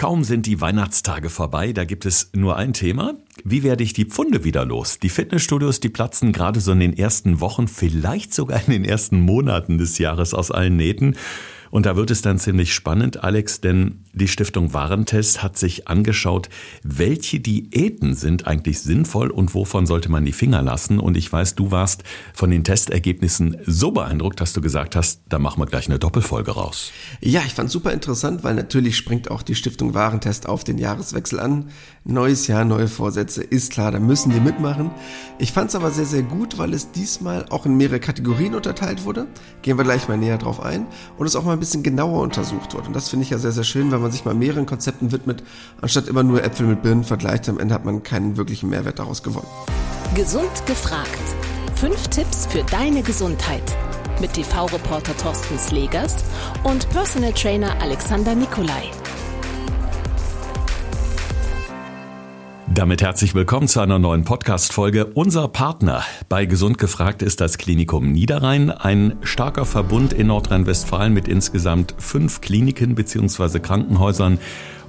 Kaum sind die Weihnachtstage vorbei, da gibt es nur ein Thema. Wie werde ich die Pfunde wieder los? Die Fitnessstudios, die platzen gerade so in den ersten Wochen, vielleicht sogar in den ersten Monaten des Jahres aus allen Nähten. Und da wird es dann ziemlich spannend, Alex, denn die Stiftung Warentest hat sich angeschaut, welche Diäten sind eigentlich sinnvoll und wovon sollte man die Finger lassen. Und ich weiß, du warst von den Testergebnissen so beeindruckt, dass du gesagt hast, da machen wir gleich eine Doppelfolge raus. Ja, ich fand super interessant, weil natürlich springt auch die Stiftung Warentest auf den Jahreswechsel an. Neues Jahr, neue Vorsätze, ist klar, da müssen die mitmachen. Ich fand es aber sehr, sehr gut, weil es diesmal auch in mehrere Kategorien unterteilt wurde. Gehen wir gleich mal näher drauf ein. Und es auch mal ein bisschen genauer untersucht wurde. Und das finde ich ja sehr, sehr schön, wenn man sich mal mehreren Konzepten widmet, anstatt immer nur Äpfel mit Birnen vergleicht. Am Ende hat man keinen wirklichen Mehrwert daraus gewonnen. Gesund gefragt. Fünf Tipps für deine Gesundheit. Mit TV-Reporter Thorsten Slegers und Personal Trainer Alexander Nikolai. Damit herzlich willkommen zu einer neuen Podcast-Folge. Unser Partner bei Gesund gefragt ist das Klinikum Niederrhein, ein starker Verbund in Nordrhein-Westfalen mit insgesamt fünf Kliniken bzw. Krankenhäusern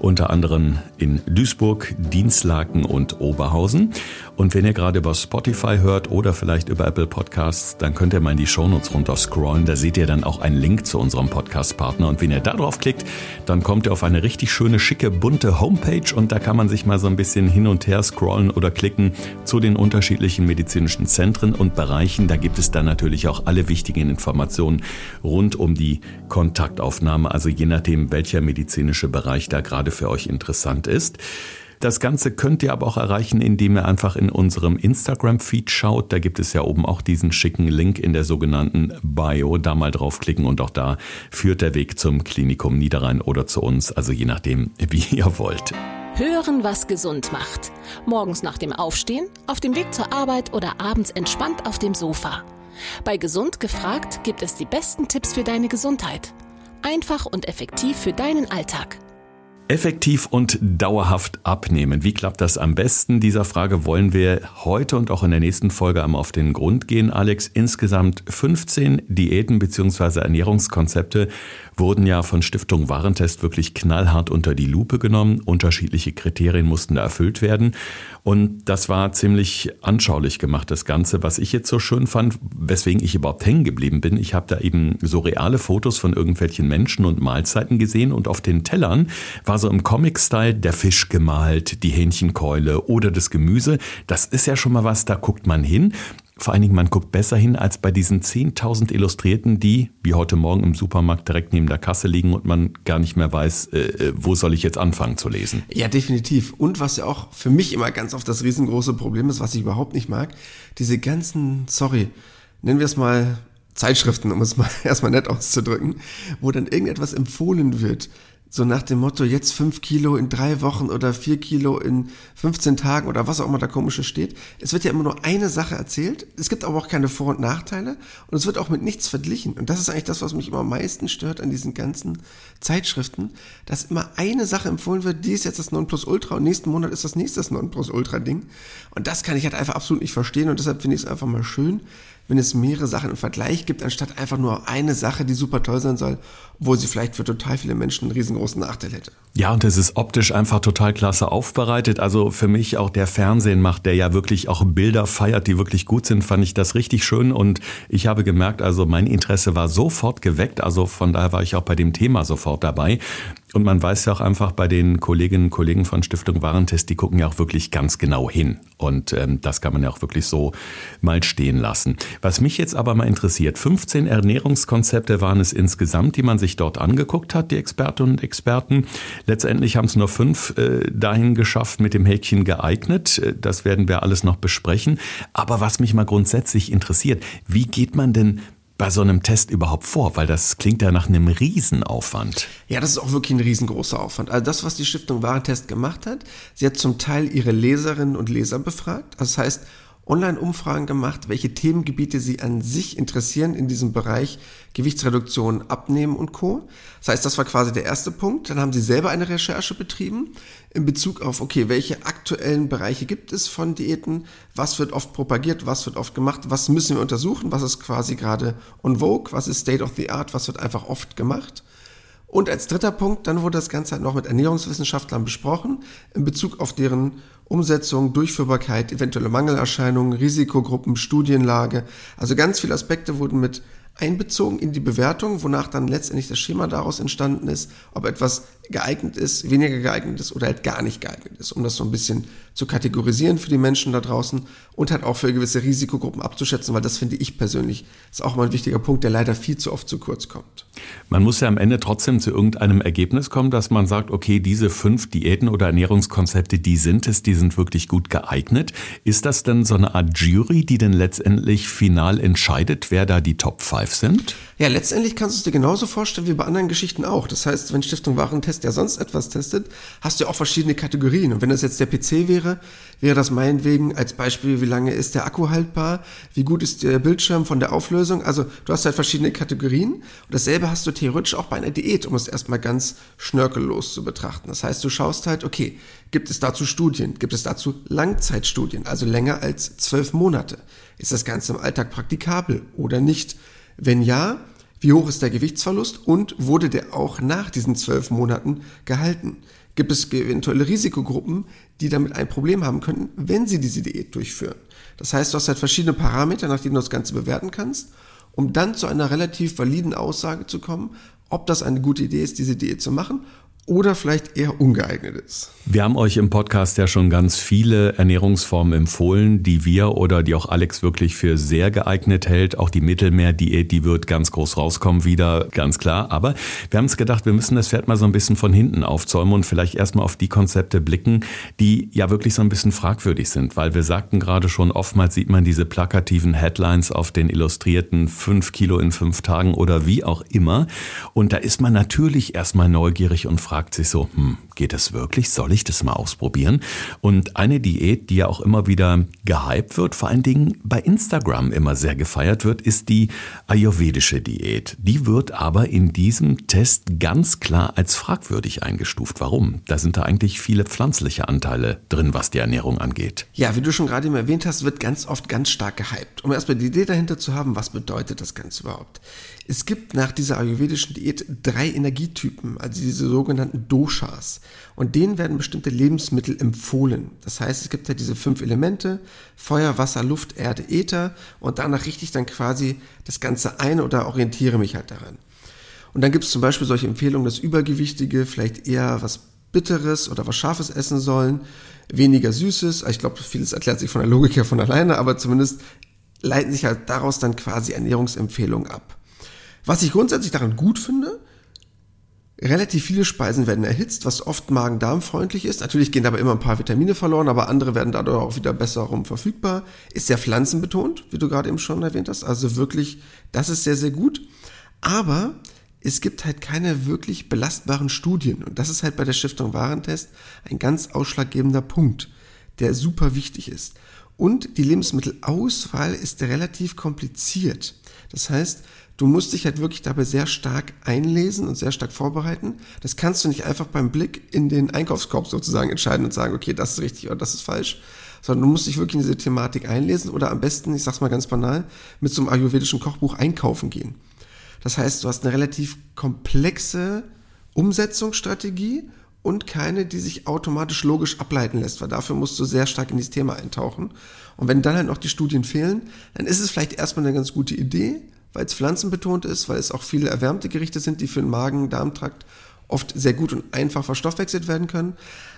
unter anderem in Duisburg, Dienstlaken und Oberhausen. Und wenn ihr gerade über Spotify hört oder vielleicht über Apple Podcasts, dann könnt ihr mal in die Shownotes runter scrollen. Da seht ihr dann auch einen Link zu unserem Podcast-Partner. Und wenn ihr da drauf klickt, dann kommt ihr auf eine richtig schöne, schicke, bunte Homepage und da kann man sich mal so ein bisschen hin und her scrollen oder klicken zu den unterschiedlichen medizinischen Zentren und Bereichen. Da gibt es dann natürlich auch alle wichtigen Informationen rund um die Kontaktaufnahme, also je nachdem, welcher medizinische Bereich da gerade für euch interessant ist. Das Ganze könnt ihr aber auch erreichen, indem ihr einfach in unserem Instagram-Feed schaut. Da gibt es ja oben auch diesen schicken Link in der sogenannten Bio. Da mal draufklicken und auch da führt der Weg zum Klinikum Niederrhein oder zu uns. Also je nachdem, wie ihr wollt. Hören, was gesund macht. Morgens nach dem Aufstehen, auf dem Weg zur Arbeit oder abends entspannt auf dem Sofa. Bei Gesund gefragt gibt es die besten Tipps für deine Gesundheit. Einfach und effektiv für deinen Alltag. Effektiv und dauerhaft abnehmen. Wie klappt das am besten? Dieser Frage wollen wir heute und auch in der nächsten Folge einmal auf den Grund gehen. Alex, insgesamt 15 Diäten bzw. Ernährungskonzepte wurden ja von Stiftung Warentest wirklich knallhart unter die Lupe genommen. Unterschiedliche Kriterien mussten da erfüllt werden. Und das war ziemlich anschaulich gemacht, das Ganze. Was ich jetzt so schön fand, weswegen ich überhaupt hängen geblieben bin, ich habe da eben so reale Fotos von irgendwelchen Menschen und Mahlzeiten gesehen und auf den Tellern war so im Comic-Style der Fisch gemalt, die Hähnchenkeule oder das Gemüse. Das ist ja schon mal was, da guckt man hin. Vor allen Dingen, man guckt besser hin als bei diesen 10.000 Illustrierten, die wie heute Morgen im Supermarkt direkt neben der Kasse liegen und man gar nicht mehr weiß, äh, äh, wo soll ich jetzt anfangen zu lesen. Ja, definitiv. Und was ja auch für mich immer ganz oft das riesengroße Problem ist, was ich überhaupt nicht mag, diese ganzen, sorry, nennen wir es mal Zeitschriften, um es mal erstmal nett auszudrücken, wo dann irgendetwas empfohlen wird so nach dem Motto, jetzt fünf Kilo in drei Wochen oder vier Kilo in 15 Tagen oder was auch immer da komisches steht. Es wird ja immer nur eine Sache erzählt. Es gibt aber auch keine Vor- und Nachteile und es wird auch mit nichts verglichen. Und das ist eigentlich das, was mich immer am meisten stört an diesen ganzen Zeitschriften, dass immer eine Sache empfohlen wird, die ist jetzt das Nonplusultra und nächsten Monat ist das nächste Nonplusultra-Ding. Und das kann ich halt einfach absolut nicht verstehen und deshalb finde ich es einfach mal schön, wenn es mehrere Sachen im Vergleich gibt, anstatt einfach nur eine Sache, die super toll sein soll, wo sie vielleicht für total viele Menschen einen riesengroßen Nachteil hätte. Ja, und es ist optisch einfach total klasse aufbereitet. Also für mich auch der Fernsehen macht, der ja wirklich auch Bilder feiert, die wirklich gut sind, fand ich das richtig schön. Und ich habe gemerkt, also mein Interesse war sofort geweckt. Also von daher war ich auch bei dem Thema sofort dabei. Und man weiß ja auch einfach bei den Kolleginnen und Kollegen von Stiftung Warentest, die gucken ja auch wirklich ganz genau hin. Und ähm, das kann man ja auch wirklich so mal stehen lassen. Was mich jetzt aber mal interessiert, 15 Ernährungskonzepte waren es insgesamt, die man sich dort angeguckt hat, die Expertinnen und Experten. Letztendlich haben es nur fünf äh, dahin geschafft mit dem Häkchen geeignet. Äh, das werden wir alles noch besprechen. Aber was mich mal grundsätzlich interessiert, wie geht man denn bei so einem Test überhaupt vor? Weil das klingt ja nach einem Riesenaufwand. Ja, das ist auch wirklich ein riesengroßer Aufwand. Also das, was die Stiftung Warentest gemacht hat, sie hat zum Teil ihre Leserinnen und Leser befragt. Das heißt, Online-Umfragen gemacht, welche Themengebiete sie an sich interessieren in diesem Bereich Gewichtsreduktion, Abnehmen und Co. Das heißt, das war quasi der erste Punkt. Dann haben sie selber eine Recherche betrieben in Bezug auf, okay, welche aktuellen Bereiche gibt es von Diäten, was wird oft propagiert, was wird oft gemacht, was müssen wir untersuchen, was ist quasi gerade on vogue, was ist State of the Art, was wird einfach oft gemacht. Und als dritter Punkt, dann wurde das Ganze halt noch mit Ernährungswissenschaftlern besprochen, in Bezug auf deren Umsetzung, Durchführbarkeit, eventuelle Mangelerscheinungen, Risikogruppen, Studienlage. Also ganz viele Aspekte wurden mit einbezogen in die Bewertung, wonach dann letztendlich das Schema daraus entstanden ist, ob etwas geeignet ist, weniger geeignet ist oder halt gar nicht geeignet ist, um das so ein bisschen zu kategorisieren für die Menschen da draußen und halt auch für gewisse Risikogruppen abzuschätzen, weil das finde ich persönlich ist auch mal ein wichtiger Punkt, der leider viel zu oft zu kurz kommt. Man muss ja am Ende trotzdem zu irgendeinem Ergebnis kommen, dass man sagt, okay, diese fünf Diäten oder Ernährungskonzepte, die sind es, die sind wirklich gut geeignet. Ist das denn so eine Art Jury, die denn letztendlich final entscheidet, wer da die Top 5 sind? Ja, letztendlich kannst du es dir genauso vorstellen wie bei anderen Geschichten auch. Das heißt, wenn Stiftung Warentest ja sonst etwas testet, hast du ja auch verschiedene Kategorien. Und wenn das jetzt der PC wäre, wäre das meinetwegen als Beispiel, wie lange ist der Akku haltbar, wie gut ist der Bildschirm von der Auflösung. Also du hast halt verschiedene Kategorien. Und dasselbe hast du theoretisch auch bei einer Diät, um es erstmal ganz schnörkellos zu betrachten. Das heißt, du schaust halt, okay, gibt es dazu Studien? Gibt es dazu Langzeitstudien, also länger als zwölf Monate? Ist das Ganze im Alltag praktikabel oder nicht? Wenn ja, wie hoch ist der Gewichtsverlust und wurde der auch nach diesen zwölf Monaten gehalten? Gibt es eventuelle Risikogruppen, die damit ein Problem haben könnten, wenn sie diese Diät durchführen? Das heißt, du hast halt verschiedene Parameter, nach denen du das Ganze bewerten kannst, um dann zu einer relativ validen Aussage zu kommen, ob das eine gute Idee ist, diese Diät zu machen oder vielleicht eher ungeeignet ist. Wir haben euch im Podcast ja schon ganz viele Ernährungsformen empfohlen, die wir oder die auch Alex wirklich für sehr geeignet hält. Auch die Mittelmeerdiät, die wird ganz groß rauskommen wieder, ganz klar. Aber wir haben uns gedacht, wir müssen das Pferd mal so ein bisschen von hinten aufzäumen und vielleicht erstmal auf die Konzepte blicken, die ja wirklich so ein bisschen fragwürdig sind, weil wir sagten gerade schon, oftmals sieht man diese plakativen Headlines auf den illustrierten fünf Kilo in fünf Tagen oder wie auch immer. Und da ist man natürlich erstmal neugierig und fragt sich so, hm, geht es wirklich? Soll ich das mal ausprobieren? Und eine Diät, die ja auch immer wieder gehypt wird, vor allen Dingen bei Instagram immer sehr gefeiert wird, ist die ayurvedische Diät. Die wird aber in diesem Test ganz klar als fragwürdig eingestuft. Warum? Da sind da eigentlich viele pflanzliche Anteile drin, was die Ernährung angeht. Ja, wie du schon gerade eben erwähnt hast, wird ganz oft ganz stark gehypt. Um erstmal die Idee dahinter zu haben, was bedeutet das Ganze überhaupt? Es gibt nach dieser ayurvedischen Diät drei Energietypen, also diese sogenannten Doshas. Und denen werden bestimmte Lebensmittel empfohlen. Das heißt, es gibt ja diese fünf Elemente, Feuer, Wasser, Luft, Erde, Äther. Und danach richte ich dann quasi das Ganze ein oder orientiere mich halt daran. Und dann gibt es zum Beispiel solche Empfehlungen, dass Übergewichtige vielleicht eher was Bitteres oder was Scharfes essen sollen, weniger Süßes. Ich glaube, vieles erklärt sich von der Logik her von alleine, aber zumindest leiten sich halt daraus dann quasi Ernährungsempfehlungen ab. Was ich grundsätzlich daran gut finde, relativ viele Speisen werden erhitzt, was oft magen-darm-freundlich ist. Natürlich gehen dabei immer ein paar Vitamine verloren, aber andere werden dadurch auch wieder besser rum verfügbar. Ist sehr pflanzenbetont, wie du gerade eben schon erwähnt hast. Also wirklich, das ist sehr, sehr gut. Aber es gibt halt keine wirklich belastbaren Studien. Und das ist halt bei der Stiftung Warentest ein ganz ausschlaggebender Punkt, der super wichtig ist. Und die Lebensmittelauswahl ist relativ kompliziert. Das heißt, du musst dich halt wirklich dabei sehr stark einlesen und sehr stark vorbereiten. Das kannst du nicht einfach beim Blick in den Einkaufskorb sozusagen entscheiden und sagen, okay, das ist richtig oder das ist falsch, sondern du musst dich wirklich in diese Thematik einlesen oder am besten, ich sag's mal ganz banal, mit so einem ayurvedischen Kochbuch einkaufen gehen. Das heißt, du hast eine relativ komplexe Umsetzungsstrategie und keine, die sich automatisch logisch ableiten lässt, weil dafür musst du sehr stark in dieses Thema eintauchen. Und wenn dann halt noch die Studien fehlen, dann ist es vielleicht erstmal eine ganz gute Idee, weil es pflanzenbetont ist, weil es auch viele erwärmte Gerichte sind, die für den Magen-Darm-Trakt oft sehr gut und einfach verstoffwechselt werden können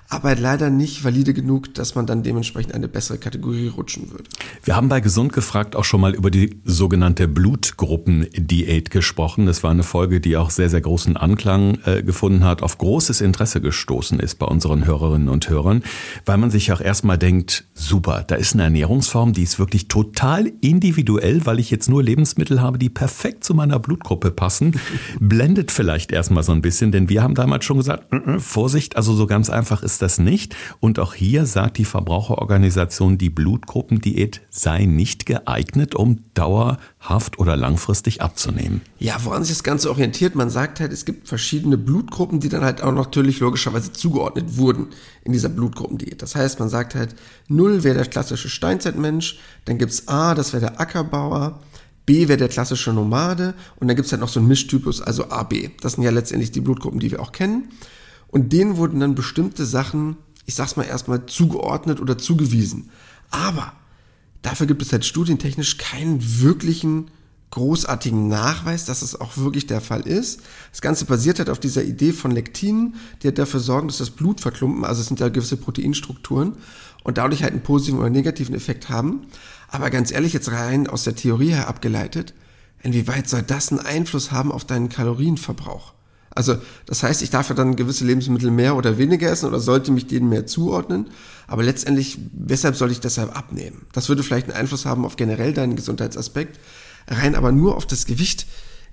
aber leider nicht valide genug, dass man dann dementsprechend eine bessere Kategorie rutschen würde. Wir haben bei Gesund gefragt auch schon mal über die sogenannte Blutgruppendiät gesprochen. Das war eine Folge, die auch sehr, sehr großen Anklang äh, gefunden hat, auf großes Interesse gestoßen ist bei unseren Hörerinnen und Hörern, weil man sich auch erstmal denkt, super, da ist eine Ernährungsform, die ist wirklich total individuell, weil ich jetzt nur Lebensmittel habe, die perfekt zu meiner Blutgruppe passen. Blendet vielleicht erstmal so ein bisschen, denn wir haben damals schon gesagt, Vorsicht, also so ganz einfach ist ist das nicht. Und auch hier sagt die Verbraucherorganisation, die Blutgruppendiät sei nicht geeignet, um dauerhaft oder langfristig abzunehmen. Ja, woran sich das Ganze orientiert, man sagt halt, es gibt verschiedene Blutgruppen, die dann halt auch natürlich logischerweise zugeordnet wurden in dieser Blutgruppendiät. Das heißt, man sagt halt, 0 wäre der klassische Steinzeitmensch, dann gibt es A, das wäre der Ackerbauer, B wäre der klassische Nomade und dann gibt es halt noch so einen Mischtypus, also AB. Das sind ja letztendlich die Blutgruppen, die wir auch kennen. Und denen wurden dann bestimmte Sachen, ich sag's mal erstmal, zugeordnet oder zugewiesen. Aber dafür gibt es halt studientechnisch keinen wirklichen großartigen Nachweis, dass es auch wirklich der Fall ist. Das Ganze basiert halt auf dieser Idee von Lektinen, die halt dafür sorgen, dass das Blut verklumpen, also es sind ja gewisse Proteinstrukturen und dadurch halt einen positiven oder negativen Effekt haben. Aber ganz ehrlich, jetzt rein aus der Theorie her abgeleitet, inwieweit soll das einen Einfluss haben auf deinen Kalorienverbrauch? Also das heißt, ich darf ja dann gewisse Lebensmittel mehr oder weniger essen oder sollte mich denen mehr zuordnen. Aber letztendlich, weshalb soll ich deshalb abnehmen? Das würde vielleicht einen Einfluss haben auf generell deinen Gesundheitsaspekt rein aber nur auf das Gewicht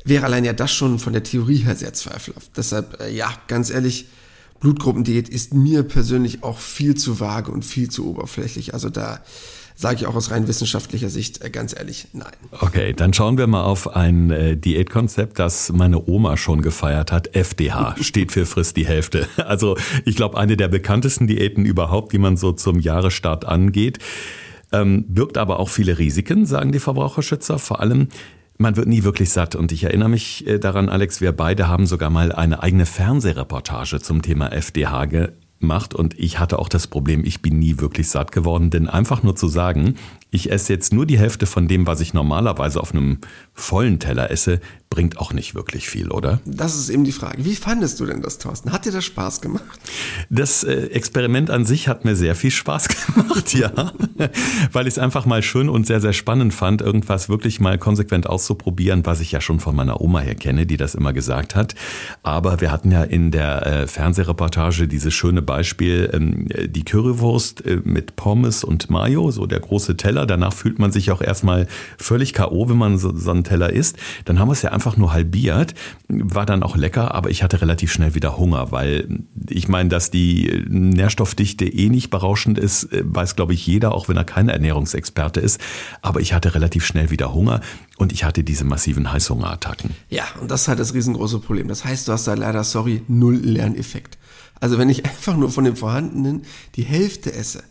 wäre allein ja das schon von der Theorie her sehr zweifelhaft. Deshalb, äh, ja, ganz ehrlich, Blutgruppendiät ist mir persönlich auch viel zu vage und viel zu oberflächlich. Also da sage ich auch aus rein wissenschaftlicher Sicht äh, ganz ehrlich, nein. Okay, dann schauen wir mal auf ein äh, Diätkonzept, das meine Oma schon gefeiert hat. FDH steht für frisst die Hälfte. Also ich glaube, eine der bekanntesten Diäten überhaupt, die man so zum Jahresstart angeht. Ähm, birgt aber auch viele Risiken, sagen die Verbraucherschützer. Vor allem, man wird nie wirklich satt. Und ich erinnere mich äh, daran, Alex, wir beide haben sogar mal eine eigene Fernsehreportage zum Thema FDH gemacht. Und ich hatte auch das Problem, ich bin nie wirklich satt geworden. Denn einfach nur zu sagen, ich esse jetzt nur die Hälfte von dem, was ich normalerweise auf einem vollen Teller esse, bringt auch nicht wirklich viel, oder? Das ist eben die Frage. Wie fandest du denn das, Thorsten? Hat dir das Spaß gemacht? Das äh, Experiment an sich hat mir sehr viel Spaß gemacht, ja. Weil ich es einfach mal schön und sehr, sehr spannend fand, irgendwas wirklich mal konsequent auszuprobieren, was ich ja schon von meiner Oma her kenne, die das immer gesagt hat. Aber wir hatten ja in der äh, Fernsehreportage dieses schöne Beispiel, ähm, die Currywurst äh, mit Pommes und Mayo, so der große Teller. Danach fühlt man sich auch erstmal völlig K.O., wenn man so, so einen Teller isst. Dann haben wir es ja einfach nur halbiert, war dann auch lecker, aber ich hatte relativ schnell wieder Hunger, weil ich meine, dass die Nährstoffdichte eh nicht berauschend ist, weiß glaube ich jeder, auch wenn er kein Ernährungsexperte ist. Aber ich hatte relativ schnell wieder Hunger und ich hatte diese massiven Heißhungerattacken. Ja, und das ist halt das riesengroße Problem. Das heißt, du hast da leider, sorry, null Lerneffekt. Also wenn ich einfach nur von dem Vorhandenen die Hälfte esse,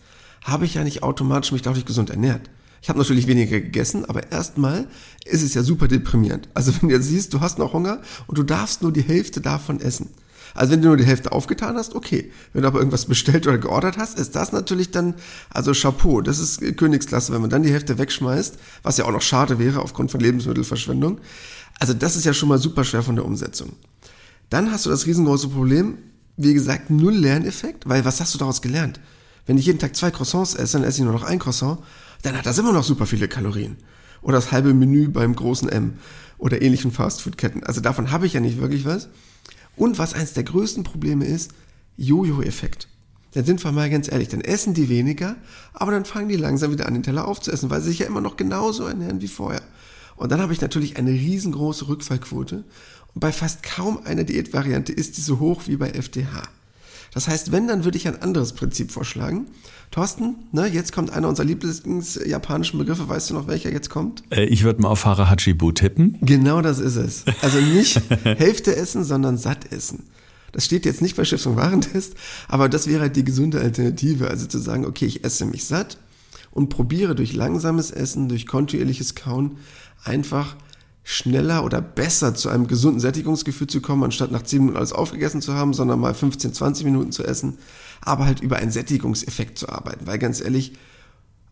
habe ich ja nicht automatisch mich dadurch gesund ernährt. Ich habe natürlich weniger gegessen, aber erstmal ist es ja super deprimierend. Also wenn du jetzt siehst, du hast noch Hunger und du darfst nur die Hälfte davon essen. Also wenn du nur die Hälfte aufgetan hast, okay. Wenn du aber irgendwas bestellt oder geordert hast, ist das natürlich dann, also Chapeau, das ist Königsklasse, wenn man dann die Hälfte wegschmeißt, was ja auch noch schade wäre aufgrund von Lebensmittelverschwendung. Also das ist ja schon mal super schwer von der Umsetzung. Dann hast du das riesengroße Problem, wie gesagt, null Lerneffekt, weil was hast du daraus gelernt? Wenn ich jeden Tag zwei Croissants esse, dann esse ich nur noch ein Croissant, dann hat das immer noch super viele Kalorien. Oder das halbe Menü beim großen M oder ähnlichen Fastfood-Ketten. Also davon habe ich ja nicht wirklich was. Und was eins der größten Probleme ist, Jojo-Effekt. Dann sind wir mal ganz ehrlich, dann essen die weniger, aber dann fangen die langsam wieder an, den Teller aufzuessen, weil sie sich ja immer noch genauso ernähren wie vorher. Und dann habe ich natürlich eine riesengroße Rückfallquote. Und bei fast kaum einer Diätvariante ist die so hoch wie bei FDH. Das heißt, wenn, dann würde ich ein anderes Prinzip vorschlagen. Thorsten, ne, jetzt kommt einer unserer Lieblings-japanischen Begriffe. Weißt du noch, welcher jetzt kommt? Äh, ich würde mal auf Harahachibu tippen. Genau das ist es. Also nicht Hälfte essen, sondern satt essen. Das steht jetzt nicht bei Schiffs- und Warentest, aber das wäre halt die gesunde Alternative. Also zu sagen, okay, ich esse mich satt und probiere durch langsames Essen, durch kontinuierliches Kauen einfach schneller oder besser zu einem gesunden Sättigungsgefühl zu kommen, anstatt nach 10 Minuten alles aufgegessen zu haben, sondern mal 15, 20 Minuten zu essen, aber halt über einen Sättigungseffekt zu arbeiten. Weil ganz ehrlich,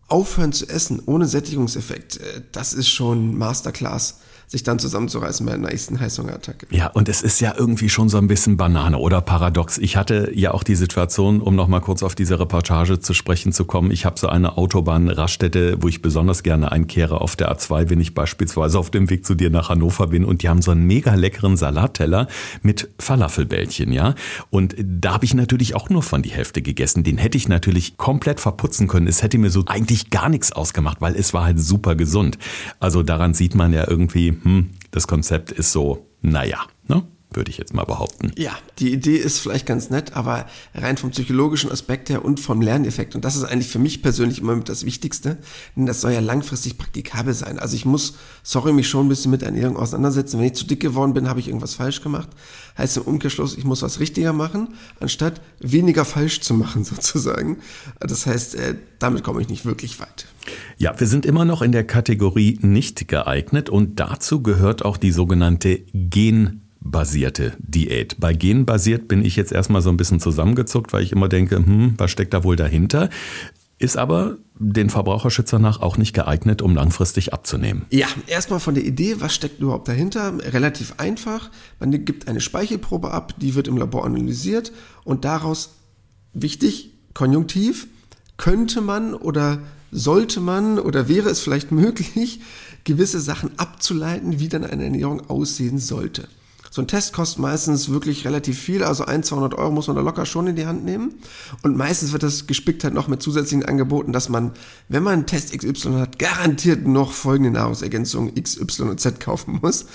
aufhören zu essen ohne Sättigungseffekt, äh, das ist schon Masterclass sich dann zusammenzureißen bei einer nächsten Heißhungerattacke. Ja, und es ist ja irgendwie schon so ein bisschen Banane oder paradox. Ich hatte ja auch die Situation, um nochmal kurz auf diese Reportage zu sprechen zu kommen. Ich habe so eine Autobahnraststätte, wo ich besonders gerne einkehre auf der A2, wenn ich beispielsweise auf dem Weg zu dir nach Hannover bin. Und die haben so einen mega leckeren Salatteller mit Falafelbällchen, ja. Und da habe ich natürlich auch nur von die Hälfte gegessen. Den hätte ich natürlich komplett verputzen können. Es hätte mir so eigentlich gar nichts ausgemacht, weil es war halt super gesund. Also daran sieht man ja irgendwie, hm, das Konzept ist so, naja. Ne? würde ich jetzt mal behaupten. Ja, die Idee ist vielleicht ganz nett, aber rein vom psychologischen Aspekt her und vom Lerneffekt, und das ist eigentlich für mich persönlich immer das Wichtigste, denn das soll ja langfristig praktikabel sein. Also ich muss, sorry, mich schon ein bisschen mit Ernährung auseinandersetzen. Wenn ich zu dick geworden bin, habe ich irgendwas falsch gemacht. Heißt im Umkehrschluss, ich muss was richtiger machen, anstatt weniger falsch zu machen sozusagen. Das heißt, äh, damit komme ich nicht wirklich weit. Ja, wir sind immer noch in der Kategorie nicht geeignet und dazu gehört auch die sogenannte Gen basierte Diät. Bei genbasiert bin ich jetzt erstmal so ein bisschen zusammengezuckt, weil ich immer denke, hm, was steckt da wohl dahinter? Ist aber den Verbraucherschützer nach auch nicht geeignet, um langfristig abzunehmen. Ja, erstmal von der Idee, was steckt überhaupt dahinter? Relativ einfach. Man gibt eine Speichelprobe ab, die wird im Labor analysiert und daraus, wichtig, konjunktiv, könnte man oder sollte man oder wäre es vielleicht möglich, gewisse Sachen abzuleiten, wie dann eine Ernährung aussehen sollte. So ein Test kostet meistens wirklich relativ viel, also 1, 200 Euro muss man da locker schon in die Hand nehmen. Und meistens wird das gespickt halt noch mit zusätzlichen Angeboten, dass man, wenn man einen Test XY hat, garantiert noch folgende Nahrungsergänzungen X, Y und Z kaufen muss.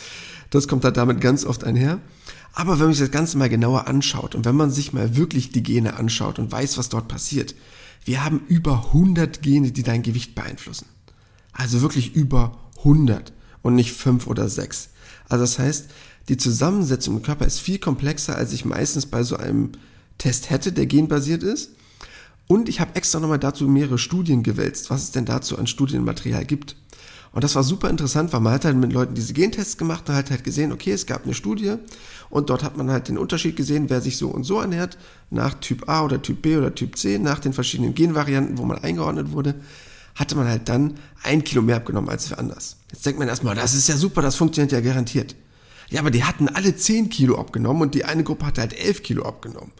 Das kommt halt damit ganz oft einher. Aber wenn man sich das Ganze mal genauer anschaut und wenn man sich mal wirklich die Gene anschaut und weiß, was dort passiert, wir haben über 100 Gene, die dein Gewicht beeinflussen. Also wirklich über 100 und nicht 5 oder 6. Also das heißt, die Zusammensetzung im Körper ist viel komplexer, als ich meistens bei so einem Test hätte, der genbasiert ist. Und ich habe extra nochmal dazu mehrere Studien gewälzt, was es denn dazu an Studienmaterial gibt. Und das war super interessant, weil man hat halt mit Leuten diese Gentests gemacht und hat halt gesehen, okay, es gab eine Studie und dort hat man halt den Unterschied gesehen, wer sich so und so ernährt, nach Typ A oder Typ B oder Typ C, nach den verschiedenen Genvarianten, wo man eingeordnet wurde, hatte man halt dann ein Kilo mehr abgenommen als für anders. Jetzt denkt man erstmal, das ist ja super, das funktioniert ja garantiert. Ja, aber die hatten alle 10 Kilo abgenommen und die eine Gruppe hatte halt 11 Kilo abgenommen.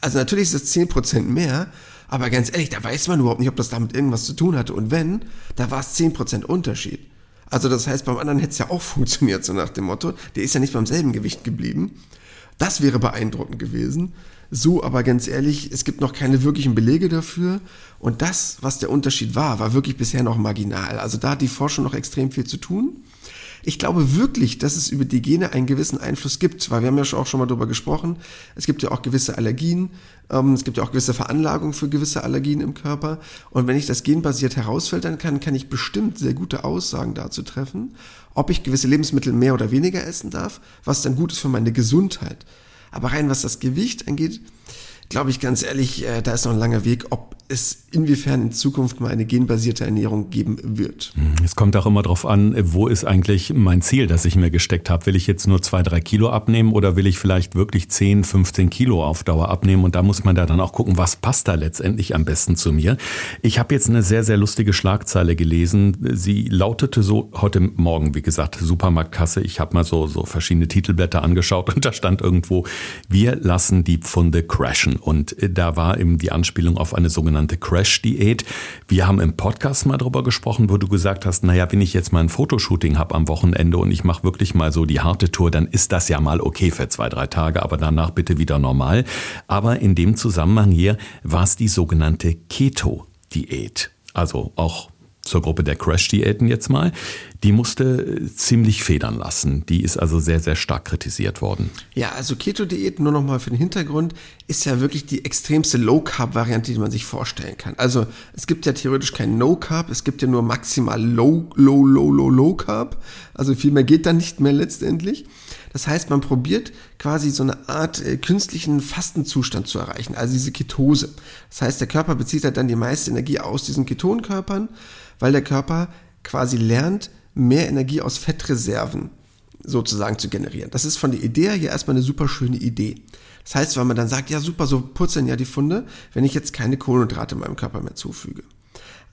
Also natürlich ist es 10% mehr, aber ganz ehrlich, da weiß man überhaupt nicht, ob das damit irgendwas zu tun hatte. Und wenn, da war es 10% Unterschied. Also das heißt, beim anderen hätte es ja auch funktioniert, so nach dem Motto, der ist ja nicht beim selben Gewicht geblieben. Das wäre beeindruckend gewesen. So, aber ganz ehrlich, es gibt noch keine wirklichen Belege dafür. Und das, was der Unterschied war, war wirklich bisher noch marginal. Also da hat die Forschung noch extrem viel zu tun. Ich glaube wirklich, dass es über die Gene einen gewissen Einfluss gibt, weil wir haben ja auch schon mal darüber gesprochen. Es gibt ja auch gewisse Allergien, es gibt ja auch gewisse Veranlagungen für gewisse Allergien im Körper. Und wenn ich das genbasiert herausfiltern kann, kann ich bestimmt sehr gute Aussagen dazu treffen, ob ich gewisse Lebensmittel mehr oder weniger essen darf, was dann gut ist für meine Gesundheit. Aber rein was das Gewicht angeht, glaube ich ganz ehrlich, äh, da ist noch ein langer Weg, ob es inwiefern in Zukunft mal eine genbasierte Ernährung geben wird. Hm, es kommt auch immer darauf an, wo ist eigentlich mein Ziel, das ich mir gesteckt habe. Will ich jetzt nur zwei, drei Kilo abnehmen oder will ich vielleicht wirklich 10, 15 Kilo auf Dauer abnehmen? Und da muss man da dann auch gucken, was passt da letztendlich am besten zu mir. Ich habe jetzt eine sehr, sehr lustige Schlagzeile gelesen. Sie lautete so heute Morgen, wie gesagt, Supermarktkasse. Ich habe mal so, so verschiedene Titelblätter angeschaut und da stand irgendwo, wir lassen die Pfunde crashen. Und äh, da war eben die Anspielung auf eine sogenannte Crash-Diät. Wir haben im Podcast mal drüber gesprochen, wo du gesagt hast, naja, wenn ich jetzt mal ein Fotoshooting habe am Wochenende und ich mache wirklich mal so die harte Tour, dann ist das ja mal okay für zwei, drei Tage, aber danach bitte wieder normal. Aber in dem Zusammenhang hier war es die sogenannte Keto-Diät. Also auch zur Gruppe der Crash-Diäten jetzt mal, die musste ziemlich federn lassen. Die ist also sehr, sehr stark kritisiert worden. Ja, also Keto-Diät, nur nochmal für den Hintergrund, ist ja wirklich die extremste Low-Carb-Variante, die man sich vorstellen kann. Also es gibt ja theoretisch kein No-Carb, es gibt ja nur maximal Low, Low, Low, Low, Low-Carb. Also viel mehr geht dann nicht mehr letztendlich. Das heißt, man probiert quasi so eine Art äh, künstlichen Fastenzustand zu erreichen, also diese Ketose. Das heißt, der Körper bezieht halt dann die meiste Energie aus diesen Ketonkörpern weil der Körper quasi lernt, mehr Energie aus Fettreserven sozusagen zu generieren. Das ist von der Idee her erstmal eine super schöne Idee. Das heißt, weil man dann sagt, ja super, so purzeln ja die Funde, wenn ich jetzt keine Kohlenhydrate meinem Körper mehr zufüge.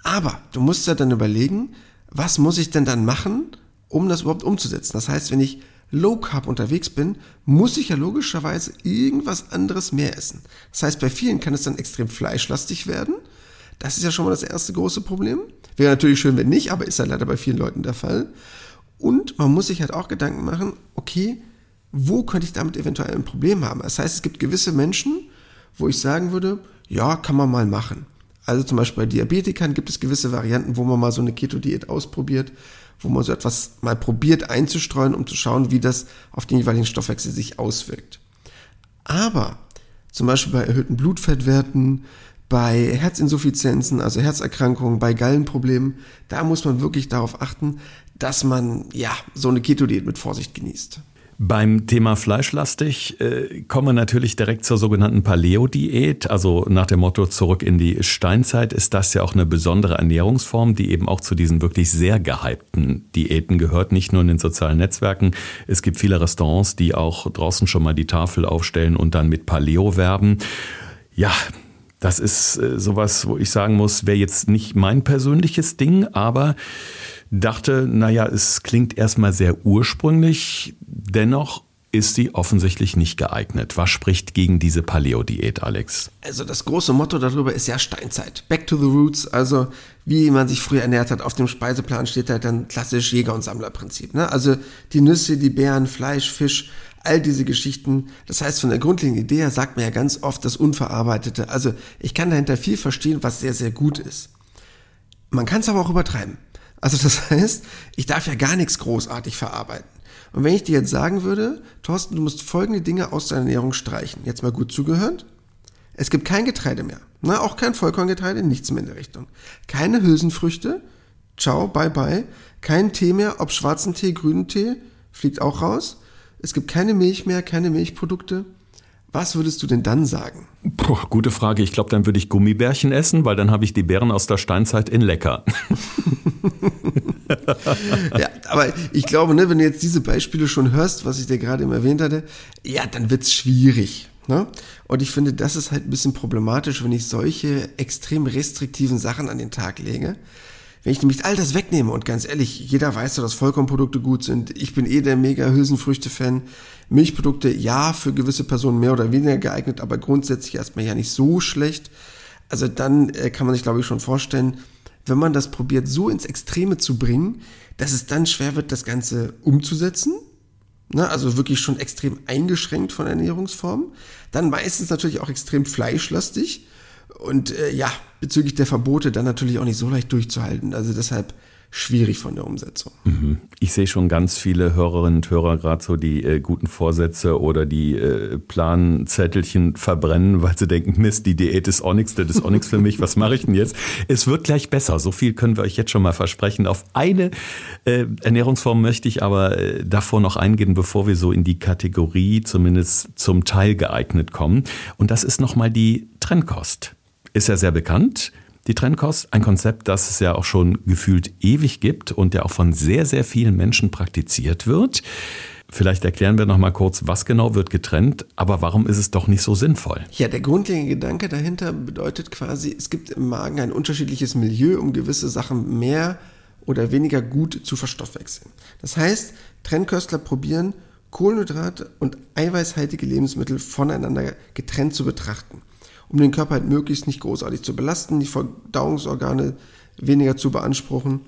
Aber du musst ja dann überlegen, was muss ich denn dann machen, um das überhaupt umzusetzen? Das heißt, wenn ich Low Carb unterwegs bin, muss ich ja logischerweise irgendwas anderes mehr essen. Das heißt, bei vielen kann es dann extrem fleischlastig werden. Das ist ja schon mal das erste große Problem. Wäre natürlich schön, wenn nicht, aber ist ja leider bei vielen Leuten der Fall. Und man muss sich halt auch Gedanken machen, okay, wo könnte ich damit eventuell ein Problem haben? Das heißt, es gibt gewisse Menschen, wo ich sagen würde, ja, kann man mal machen. Also zum Beispiel bei Diabetikern gibt es gewisse Varianten, wo man mal so eine Keto-Diät ausprobiert, wo man so etwas mal probiert einzustreuen, um zu schauen, wie das auf den jeweiligen Stoffwechsel sich auswirkt. Aber zum Beispiel bei erhöhten Blutfettwerten, bei Herzinsuffizienzen, also Herzerkrankungen, bei Gallenproblemen, da muss man wirklich darauf achten, dass man ja so eine Keto-Diät mit Vorsicht genießt. Beim Thema fleischlastig äh, kommen wir natürlich direkt zur sogenannten Paleo-Diät, also nach dem Motto zurück in die Steinzeit ist das ja auch eine besondere Ernährungsform, die eben auch zu diesen wirklich sehr gehypten Diäten gehört, nicht nur in den sozialen Netzwerken. Es gibt viele Restaurants, die auch draußen schon mal die Tafel aufstellen und dann mit Paleo werben. Ja, das ist äh, sowas, wo ich sagen muss, wäre jetzt nicht mein persönliches Ding, aber dachte, naja, es klingt erstmal sehr ursprünglich, dennoch ist sie offensichtlich nicht geeignet. Was spricht gegen diese Paleo-Diät, Alex? Also das große Motto darüber ist ja Steinzeit. Back to the roots, also wie man sich früher ernährt hat. Auf dem Speiseplan steht halt dann klassisch Jäger- und Sammlerprinzip. Ne? Also die Nüsse, die Beeren, Fleisch, Fisch, all diese Geschichten. Das heißt, von der grundlegenden Idee her sagt man ja ganz oft das Unverarbeitete. Also ich kann dahinter viel verstehen, was sehr, sehr gut ist. Man kann es aber auch übertreiben. Also das heißt, ich darf ja gar nichts großartig verarbeiten. Und wenn ich dir jetzt sagen würde, Thorsten, du musst folgende Dinge aus deiner Ernährung streichen. Jetzt mal gut zugehört. Es gibt kein Getreide mehr. Na, auch kein Vollkorngetreide, nichts mehr in der Richtung. Keine Hülsenfrüchte. Ciao, bye bye. Kein Tee mehr, ob schwarzen Tee, grünen Tee, fliegt auch raus. Es gibt keine Milch mehr, keine Milchprodukte. Was würdest du denn dann sagen? Puh, gute Frage. Ich glaube, dann würde ich Gummibärchen essen, weil dann habe ich die Bären aus der Steinzeit in lecker. ja, aber ich glaube, ne, wenn du jetzt diese Beispiele schon hörst, was ich dir gerade eben erwähnt hatte, ja, dann wird's schwierig. Ne? Und ich finde, das ist halt ein bisschen problematisch, wenn ich solche extrem restriktiven Sachen an den Tag lege. Wenn ich nämlich all das wegnehme und ganz ehrlich, jeder weiß doch, dass Vollkornprodukte gut sind. Ich bin eh der mega Hülsenfrüchte-Fan. Milchprodukte, ja, für gewisse Personen mehr oder weniger geeignet, aber grundsätzlich erstmal ja nicht so schlecht. Also dann äh, kann man sich, glaube ich, schon vorstellen, wenn man das probiert, so ins Extreme zu bringen, dass es dann schwer wird, das Ganze umzusetzen. Ne, also wirklich schon extrem eingeschränkt von Ernährungsformen. Dann meistens natürlich auch extrem fleischlastig. Und äh, ja, bezüglich der Verbote dann natürlich auch nicht so leicht durchzuhalten. Also deshalb schwierig von der Umsetzung. Mhm. Ich sehe schon ganz viele Hörerinnen und Hörer gerade so die äh, guten Vorsätze oder die äh, Planzettelchen verbrennen, weil sie denken, Mist, die Diät ist auch nichts, das ist auch nichts für mich, was mache ich denn jetzt? Es wird gleich besser, so viel können wir euch jetzt schon mal versprechen. Auf eine äh, Ernährungsform möchte ich aber äh, davor noch eingehen, bevor wir so in die Kategorie zumindest zum Teil geeignet kommen. Und das ist nochmal die Trennkost ist ja sehr bekannt. Die Trennkost, ein Konzept, das es ja auch schon gefühlt ewig gibt und der auch von sehr, sehr vielen Menschen praktiziert wird. Vielleicht erklären wir noch mal kurz, was genau wird getrennt, aber warum ist es doch nicht so sinnvoll? Ja, der grundlegende Gedanke dahinter bedeutet quasi, es gibt im Magen ein unterschiedliches Milieu, um gewisse Sachen mehr oder weniger gut zu verstoffwechseln. Das heißt, Trennköstler probieren, Kohlenhydrate und eiweißhaltige Lebensmittel voneinander getrennt zu betrachten um den Körper halt möglichst nicht großartig zu belasten, die Verdauungsorgane weniger zu beanspruchen.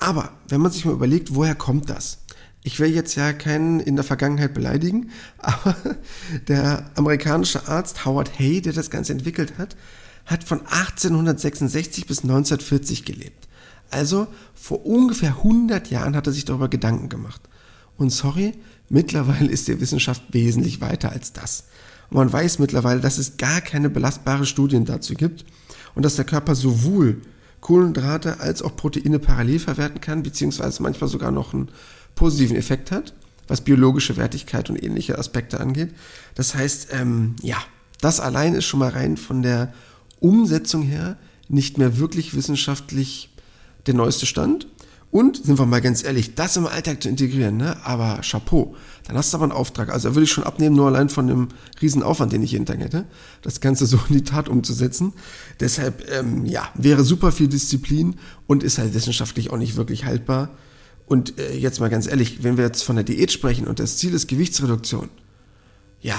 Aber wenn man sich mal überlegt, woher kommt das? Ich will jetzt ja keinen in der Vergangenheit beleidigen, aber der amerikanische Arzt Howard Hay, der das Ganze entwickelt hat, hat von 1866 bis 1940 gelebt. Also vor ungefähr 100 Jahren hat er sich darüber Gedanken gemacht. Und sorry, mittlerweile ist die Wissenschaft wesentlich weiter als das. Man weiß mittlerweile, dass es gar keine belastbare Studien dazu gibt und dass der Körper sowohl Kohlenhydrate als auch Proteine parallel verwerten kann, beziehungsweise manchmal sogar noch einen positiven Effekt hat, was biologische Wertigkeit und ähnliche Aspekte angeht. Das heißt, ähm, ja, das allein ist schon mal rein von der Umsetzung her nicht mehr wirklich wissenschaftlich der neueste Stand. Und, sind wir mal ganz ehrlich, das im Alltag zu integrieren, ne? aber Chapeau, dann hast du aber einen Auftrag. Also da würde ich schon abnehmen, nur allein von dem Riesenaufwand, den ich jeden Tag hätte, das Ganze so in die Tat umzusetzen. Deshalb, ähm, ja, wäre super viel Disziplin und ist halt wissenschaftlich auch nicht wirklich haltbar. Und äh, jetzt mal ganz ehrlich, wenn wir jetzt von der Diät sprechen und das Ziel ist Gewichtsreduktion, ja,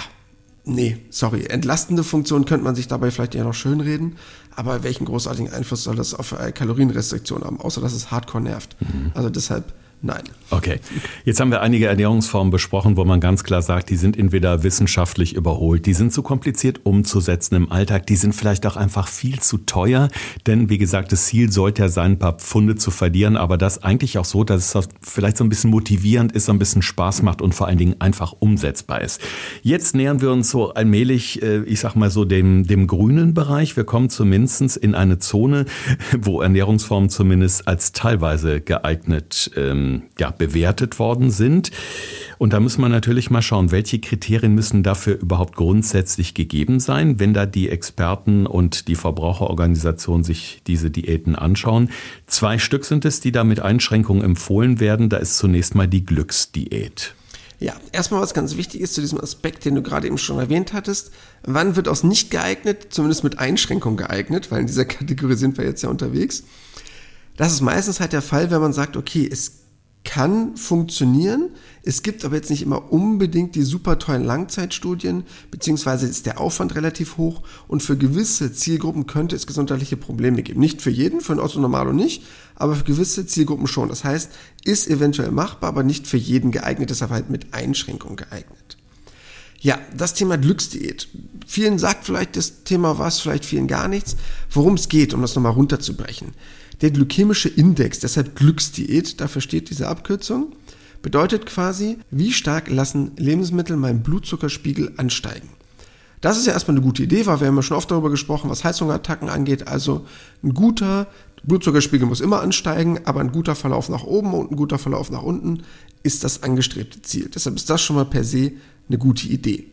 nee, sorry, entlastende Funktion könnte man sich dabei vielleicht eher noch schönreden, aber welchen großartigen Einfluss soll das auf äh, Kalorienrestriktion haben, außer dass es hardcore nervt. Mhm. Also deshalb Nein. Okay. Jetzt haben wir einige Ernährungsformen besprochen, wo man ganz klar sagt, die sind entweder wissenschaftlich überholt, die sind zu kompliziert umzusetzen im Alltag, die sind vielleicht auch einfach viel zu teuer, denn wie gesagt, das Ziel sollte ja sein, ein paar Pfunde zu verlieren, aber das eigentlich auch so, dass es vielleicht so ein bisschen motivierend ist, so ein bisschen Spaß macht und vor allen Dingen einfach umsetzbar ist. Jetzt nähern wir uns so allmählich, äh, ich sag mal so, dem, dem grünen Bereich. Wir kommen zumindest in eine Zone, wo Ernährungsformen zumindest als teilweise geeignet ähm, ja, bewertet worden sind. Und da muss man natürlich mal schauen, welche Kriterien müssen dafür überhaupt grundsätzlich gegeben sein, wenn da die Experten und die Verbraucherorganisationen sich diese Diäten anschauen. Zwei Stück sind es, die da mit Einschränkungen empfohlen werden. Da ist zunächst mal die Glücksdiät. Ja, erstmal was ganz wichtig ist zu diesem Aspekt, den du gerade eben schon erwähnt hattest. Wann wird aus nicht geeignet, zumindest mit Einschränkung geeignet, weil in dieser Kategorie sind wir jetzt ja unterwegs. Das ist meistens halt der Fall, wenn man sagt, okay, es kann funktionieren. Es gibt aber jetzt nicht immer unbedingt die super tollen Langzeitstudien, beziehungsweise ist der Aufwand relativ hoch und für gewisse Zielgruppen könnte es gesundheitliche Probleme geben. Nicht für jeden, für einen Otto Normalo nicht, aber für gewisse Zielgruppen schon. Das heißt, ist eventuell machbar, aber nicht für jeden geeignet, deshalb halt mit Einschränkung geeignet. Ja, das Thema Glücksdiät. Vielen sagt vielleicht das Thema was, vielleicht vielen gar nichts. Worum es geht, um das nochmal runterzubrechen. Der glykämische Index, deshalb Glücksdiät, dafür steht diese Abkürzung, bedeutet quasi, wie stark lassen Lebensmittel meinen Blutzuckerspiegel ansteigen. Das ist ja erstmal eine gute Idee, weil wir haben ja schon oft darüber gesprochen, was Heißhungerattacken angeht. Also ein guter Blutzuckerspiegel muss immer ansteigen, aber ein guter Verlauf nach oben und ein guter Verlauf nach unten ist das angestrebte Ziel. Deshalb ist das schon mal per se eine gute Idee.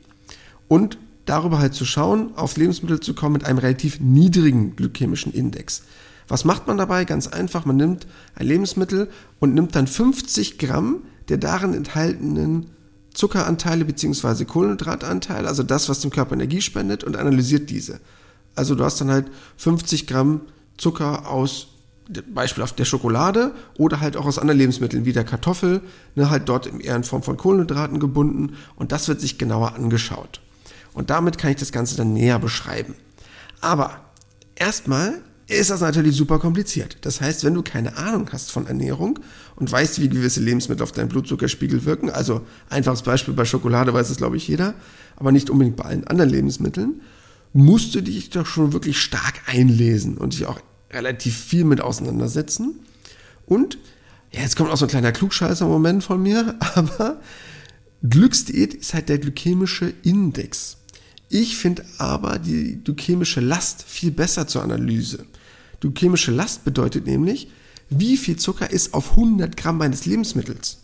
Und darüber halt zu schauen, auf Lebensmittel zu kommen mit einem relativ niedrigen glykämischen Index. Was macht man dabei? Ganz einfach, man nimmt ein Lebensmittel und nimmt dann 50 Gramm der darin enthaltenen Zuckeranteile bzw. Kohlenhydratanteile, also das, was dem Körper Energie spendet, und analysiert diese. Also du hast dann halt 50 Gramm Zucker aus Beispiel auf der Schokolade oder halt auch aus anderen Lebensmitteln wie der Kartoffel, ne, halt dort eher in Form von Kohlenhydraten gebunden und das wird sich genauer angeschaut. Und damit kann ich das Ganze dann näher beschreiben. Aber erstmal ist das natürlich super kompliziert. Das heißt, wenn du keine Ahnung hast von Ernährung und weißt, wie gewisse Lebensmittel auf deinen Blutzuckerspiegel wirken, also einfaches Beispiel bei Schokolade weiß es glaube ich jeder, aber nicht unbedingt bei allen anderen Lebensmitteln, musst du dich doch schon wirklich stark einlesen und dich auch relativ viel mit auseinandersetzen. Und, ja, jetzt kommt auch so ein kleiner Klugscheißer-Moment von mir, aber Glücksdiät ist halt der glykämische Index. Ich finde aber die glykämische Last viel besser zur Analyse. Glykämische Last bedeutet nämlich, wie viel Zucker ist auf 100 Gramm meines Lebensmittels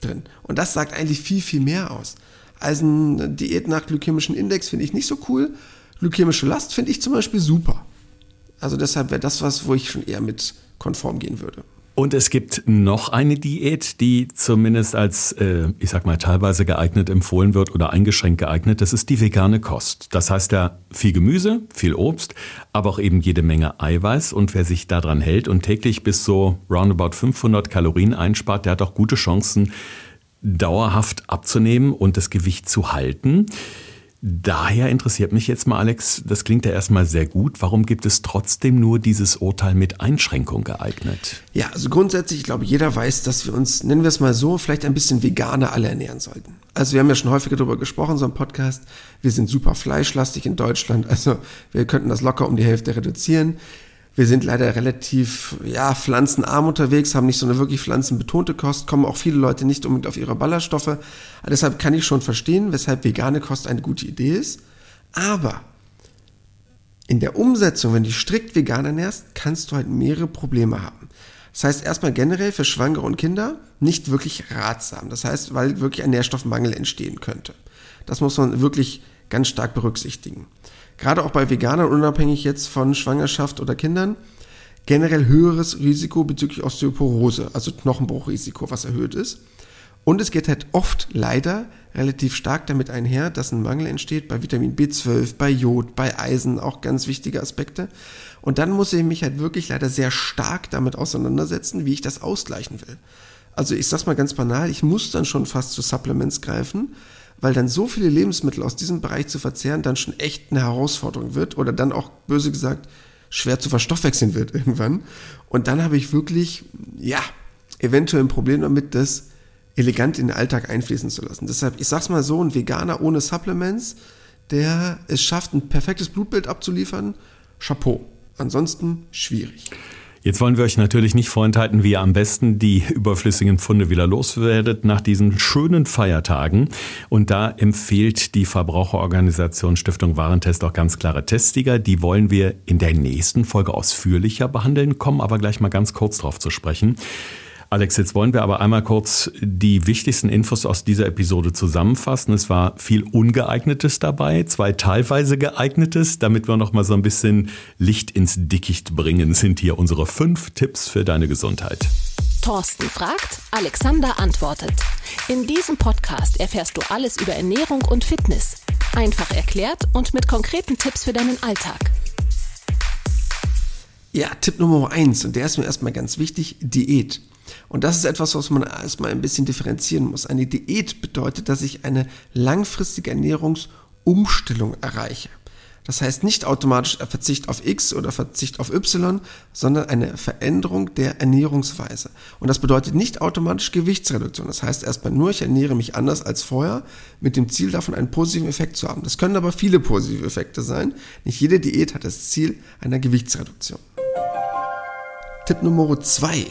drin. Und das sagt eigentlich viel, viel mehr aus. Also eine Diät nach glykämischen Index finde ich nicht so cool. Glykämische Last finde ich zum Beispiel super. Also deshalb wäre das was, wo ich schon eher mit konform gehen würde. Und es gibt noch eine Diät, die zumindest als, äh, ich sag mal, teilweise geeignet empfohlen wird oder eingeschränkt geeignet. Das ist die vegane Kost. Das heißt ja viel Gemüse, viel Obst, aber auch eben jede Menge Eiweiß. Und wer sich daran hält und täglich bis so roundabout 500 Kalorien einspart, der hat auch gute Chancen, dauerhaft abzunehmen und das Gewicht zu halten. Daher interessiert mich jetzt mal, Alex, das klingt ja erstmal sehr gut. Warum gibt es trotzdem nur dieses Urteil mit Einschränkung geeignet? Ja, also grundsätzlich, ich glaube, jeder weiß, dass wir uns, nennen wir es mal so, vielleicht ein bisschen veganer alle ernähren sollten. Also wir haben ja schon häufiger darüber gesprochen, so ein Podcast. Wir sind super fleischlastig in Deutschland, also wir könnten das locker um die Hälfte reduzieren. Wir sind leider relativ ja, pflanzenarm unterwegs, haben nicht so eine wirklich pflanzenbetonte Kost, kommen auch viele Leute nicht unbedingt auf ihre Ballaststoffe. Deshalb kann ich schon verstehen, weshalb vegane Kost eine gute Idee ist. Aber in der Umsetzung, wenn du dich strikt vegan ernährst, kannst du halt mehrere Probleme haben. Das heißt erstmal generell für Schwangere und Kinder nicht wirklich ratsam. Das heißt, weil wirklich ein Nährstoffmangel entstehen könnte. Das muss man wirklich ganz stark berücksichtigen gerade auch bei Veganern, unabhängig jetzt von Schwangerschaft oder Kindern, generell höheres Risiko bezüglich Osteoporose, also Knochenbruchrisiko, was erhöht ist. Und es geht halt oft leider relativ stark damit einher, dass ein Mangel entsteht bei Vitamin B12, bei Jod, bei Eisen, auch ganz wichtige Aspekte. Und dann muss ich mich halt wirklich leider sehr stark damit auseinandersetzen, wie ich das ausgleichen will. Also ich sag's mal ganz banal, ich muss dann schon fast zu Supplements greifen, weil dann so viele Lebensmittel aus diesem Bereich zu verzehren dann schon echt eine Herausforderung wird oder dann auch böse gesagt schwer zu verstoffwechseln wird irgendwann. Und dann habe ich wirklich, ja, eventuell ein Problem damit, das elegant in den Alltag einfließen zu lassen. Deshalb, ich sag's mal so, ein Veganer ohne Supplements, der es schafft, ein perfektes Blutbild abzuliefern, Chapeau. Ansonsten schwierig. Jetzt wollen wir euch natürlich nicht vorenthalten, wie ihr am besten die überflüssigen Pfunde wieder loswerdet nach diesen schönen Feiertagen. Und da empfiehlt die Verbraucherorganisation Stiftung Warentest auch ganz klare Testsieger. Die wollen wir in der nächsten Folge ausführlicher behandeln, kommen aber gleich mal ganz kurz drauf zu sprechen. Alex, jetzt wollen wir aber einmal kurz die wichtigsten Infos aus dieser Episode zusammenfassen. Es war viel Ungeeignetes dabei, zwei teilweise geeignetes. Damit wir noch mal so ein bisschen Licht ins Dickicht bringen, sind hier unsere fünf Tipps für deine Gesundheit. Thorsten fragt, Alexander antwortet. In diesem Podcast erfährst du alles über Ernährung und Fitness. Einfach erklärt und mit konkreten Tipps für deinen Alltag. Ja, Tipp Nummer eins, und der ist mir erstmal ganz wichtig, Diät. Und das ist etwas, was man erstmal ein bisschen differenzieren muss. Eine Diät bedeutet, dass ich eine langfristige Ernährungsumstellung erreiche. Das heißt nicht automatisch Verzicht auf X oder Verzicht auf Y, sondern eine Veränderung der Ernährungsweise. Und das bedeutet nicht automatisch Gewichtsreduktion. Das heißt erstmal nur, ich ernähre mich anders als vorher, mit dem Ziel davon einen positiven Effekt zu haben. Das können aber viele positive Effekte sein. Nicht jede Diät hat das Ziel einer Gewichtsreduktion. Tipp Nummer zwei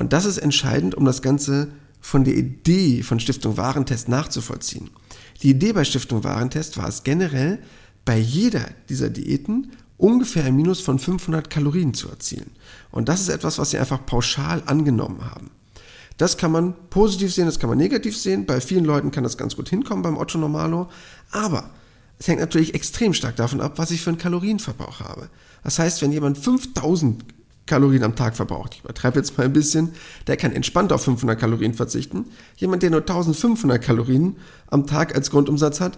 und das ist entscheidend, um das Ganze von der Idee von Stiftung Warentest nachzuvollziehen. Die Idee bei Stiftung Warentest war es generell, bei jeder dieser Diäten ungefähr ein Minus von 500 Kalorien zu erzielen. Und das ist etwas, was sie einfach pauschal angenommen haben. Das kann man positiv sehen, das kann man negativ sehen. Bei vielen Leuten kann das ganz gut hinkommen beim Otto Normalo. Aber es hängt natürlich extrem stark davon ab, was ich für einen Kalorienverbrauch habe. Das heißt, wenn jemand 5000 Kalorien am Tag verbraucht. Ich übertreibe jetzt mal ein bisschen. Der kann entspannt auf 500 Kalorien verzichten. Jemand, der nur 1500 Kalorien am Tag als Grundumsatz hat,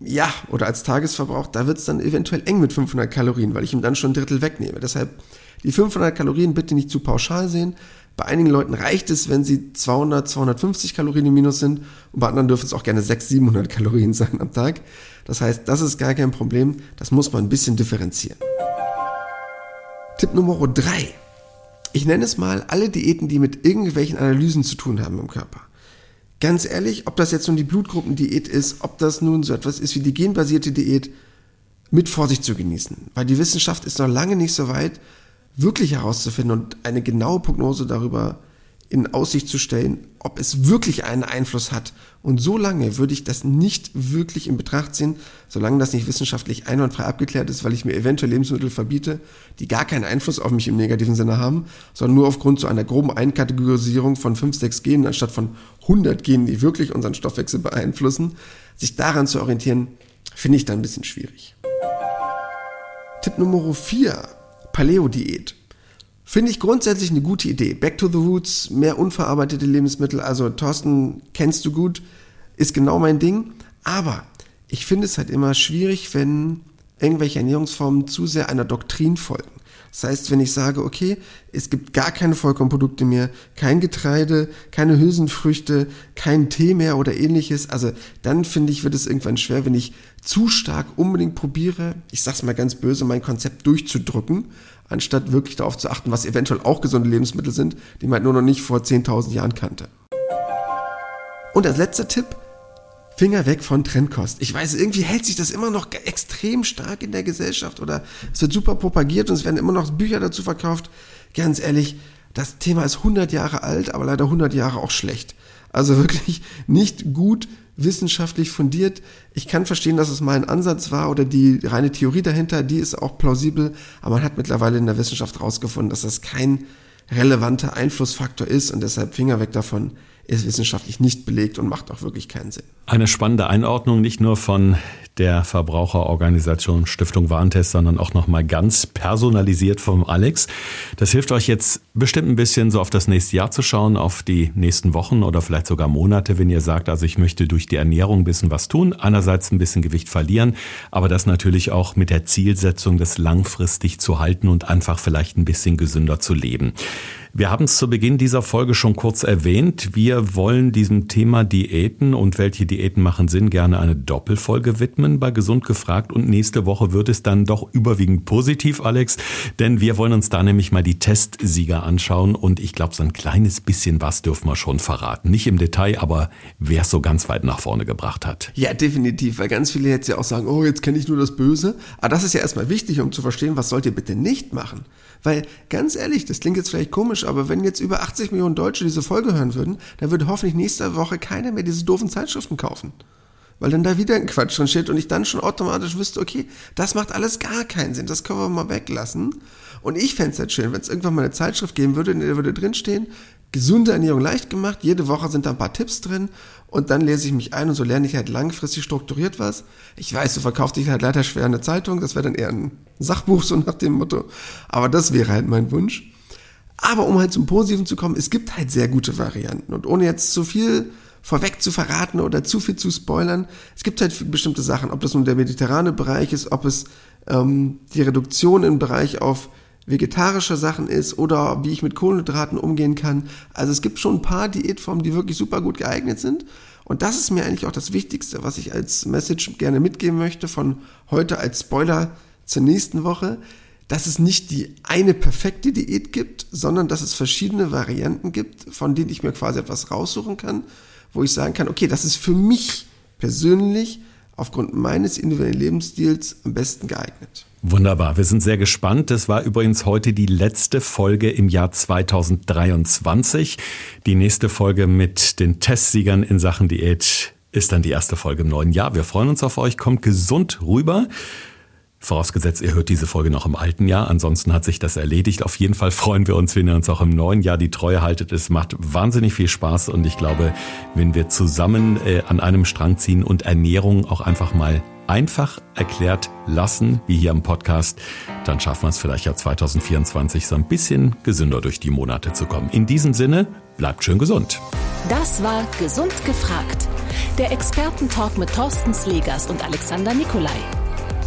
ja, oder als Tagesverbrauch, da wird es dann eventuell eng mit 500 Kalorien, weil ich ihm dann schon ein Drittel wegnehme. Deshalb die 500 Kalorien bitte nicht zu pauschal sehen. Bei einigen Leuten reicht es, wenn sie 200, 250 Kalorien im Minus sind und bei anderen dürfen es auch gerne 600, 700 Kalorien sein am Tag. Das heißt, das ist gar kein Problem. Das muss man ein bisschen differenzieren. Tipp Nummer drei. Ich nenne es mal alle Diäten, die mit irgendwelchen Analysen zu tun haben im Körper. Ganz ehrlich, ob das jetzt nun die Blutgruppendiät ist, ob das nun so etwas ist wie die genbasierte Diät, mit Vorsicht zu genießen. Weil die Wissenschaft ist noch lange nicht so weit, wirklich herauszufinden und eine genaue Prognose darüber in Aussicht zu stellen, ob es wirklich einen Einfluss hat. Und so lange würde ich das nicht wirklich in Betracht ziehen, solange das nicht wissenschaftlich einwandfrei abgeklärt ist, weil ich mir eventuell Lebensmittel verbiete, die gar keinen Einfluss auf mich im negativen Sinne haben, sondern nur aufgrund so einer groben Einkategorisierung von 5, 6 Genen anstatt von 100 Genen, die wirklich unseren Stoffwechsel beeinflussen. Sich daran zu orientieren, finde ich dann ein bisschen schwierig. Tipp Nummer 4, Paleo-Diät. Finde ich grundsätzlich eine gute Idee. Back to the Roots, mehr unverarbeitete Lebensmittel. Also Thorsten kennst du gut, ist genau mein Ding. Aber ich finde es halt immer schwierig, wenn irgendwelche Ernährungsformen zu sehr einer Doktrin folgen. Das heißt, wenn ich sage, okay, es gibt gar keine Vollkornprodukte mehr, kein Getreide, keine Hülsenfrüchte, kein Tee mehr oder ähnliches, also dann finde ich, wird es irgendwann schwer, wenn ich zu stark unbedingt probiere, ich sag's mal ganz böse, mein Konzept durchzudrücken anstatt wirklich darauf zu achten, was eventuell auch gesunde Lebensmittel sind, die man nur noch nicht vor 10.000 Jahren kannte. Und als letzter Tipp, Finger weg von Trendkost. Ich weiß, irgendwie hält sich das immer noch extrem stark in der Gesellschaft oder es wird super propagiert und es werden immer noch Bücher dazu verkauft. Ganz ehrlich, das Thema ist 100 Jahre alt, aber leider 100 Jahre auch schlecht. Also wirklich nicht gut wissenschaftlich fundiert. Ich kann verstehen, dass es mal ein Ansatz war oder die reine Theorie dahinter, die ist auch plausibel, aber man hat mittlerweile in der Wissenschaft herausgefunden, dass das kein relevanter Einflussfaktor ist und deshalb Finger weg davon ist wissenschaftlich nicht belegt und macht auch wirklich keinen Sinn. Eine spannende Einordnung, nicht nur von der Verbraucherorganisation Stiftung Warentest, sondern auch nochmal ganz personalisiert vom Alex. Das hilft euch jetzt bestimmt ein bisschen so auf das nächste Jahr zu schauen, auf die nächsten Wochen oder vielleicht sogar Monate, wenn ihr sagt, also ich möchte durch die Ernährung ein bisschen was tun, einerseits ein bisschen Gewicht verlieren, aber das natürlich auch mit der Zielsetzung, das langfristig zu halten und einfach vielleicht ein bisschen gesünder zu leben. Wir haben es zu Beginn dieser Folge schon kurz erwähnt. Wir wollen diesem Thema Diäten und welche Diäten machen Sinn gerne eine Doppelfolge widmen bei Gesund gefragt. Und nächste Woche wird es dann doch überwiegend positiv, Alex, denn wir wollen uns da nämlich mal die Testsieger anschauen. Und ich glaube, so ein kleines bisschen was dürfen wir schon verraten. Nicht im Detail, aber wer es so ganz weit nach vorne gebracht hat. Ja, definitiv, weil ganz viele jetzt ja auch sagen, oh, jetzt kenne ich nur das Böse. Aber das ist ja erstmal wichtig, um zu verstehen, was sollt ihr bitte nicht machen. Weil ganz ehrlich, das klingt jetzt vielleicht komisch, aber wenn jetzt über 80 Millionen Deutsche diese Folge hören würden, dann würde hoffentlich nächste Woche keiner mehr diese doofen Zeitschriften kaufen. Weil dann da wieder ein Quatsch drin steht und ich dann schon automatisch wüsste, okay, das macht alles gar keinen Sinn, das können wir mal weglassen. Und ich fände es halt schön, wenn es irgendwann mal eine Zeitschrift geben würde, in der würde drinstehen, gesunde Ernährung leicht gemacht, jede Woche sind da ein paar Tipps drin und dann lese ich mich ein und so lerne ich halt langfristig strukturiert was. Ich weiß, du verkaufst dich halt leider schwer eine Zeitung, das wäre dann eher ein Sachbuch, so nach dem Motto. Aber das wäre halt mein Wunsch. Aber um halt zum Positiven zu kommen, es gibt halt sehr gute Varianten. Und ohne jetzt zu viel vorweg zu verraten oder zu viel zu spoilern, es gibt halt bestimmte Sachen, ob das nun der mediterrane Bereich ist, ob es ähm, die Reduktion im Bereich auf vegetarische Sachen ist oder wie ich mit Kohlenhydraten umgehen kann. Also es gibt schon ein paar Diätformen, die wirklich super gut geeignet sind. Und das ist mir eigentlich auch das Wichtigste, was ich als Message gerne mitgeben möchte von heute als Spoiler zur nächsten Woche, dass es nicht die eine perfekte Diät gibt, sondern dass es verschiedene Varianten gibt, von denen ich mir quasi etwas raussuchen kann, wo ich sagen kann, okay, das ist für mich persönlich aufgrund meines individuellen Lebensstils am besten geeignet. Wunderbar, wir sind sehr gespannt. Das war übrigens heute die letzte Folge im Jahr 2023. Die nächste Folge mit den Testsiegern in Sachen Diät ist dann die erste Folge im neuen Jahr. Wir freuen uns auf euch. Kommt gesund rüber. Vorausgesetzt, ihr hört diese Folge noch im alten Jahr. Ansonsten hat sich das erledigt. Auf jeden Fall freuen wir uns, wenn ihr uns auch im neuen Jahr die Treue haltet. Es macht wahnsinnig viel Spaß und ich glaube, wenn wir zusammen äh, an einem Strang ziehen und Ernährung auch einfach mal einfach erklärt lassen, wie hier im Podcast, dann schaffen wir es vielleicht ja 2024 so ein bisschen gesünder durch die Monate zu kommen. In diesem Sinne, bleibt schön gesund. Das war Gesund gefragt. Der Expertentalk mit Thorsten Slegers und Alexander Nikolai.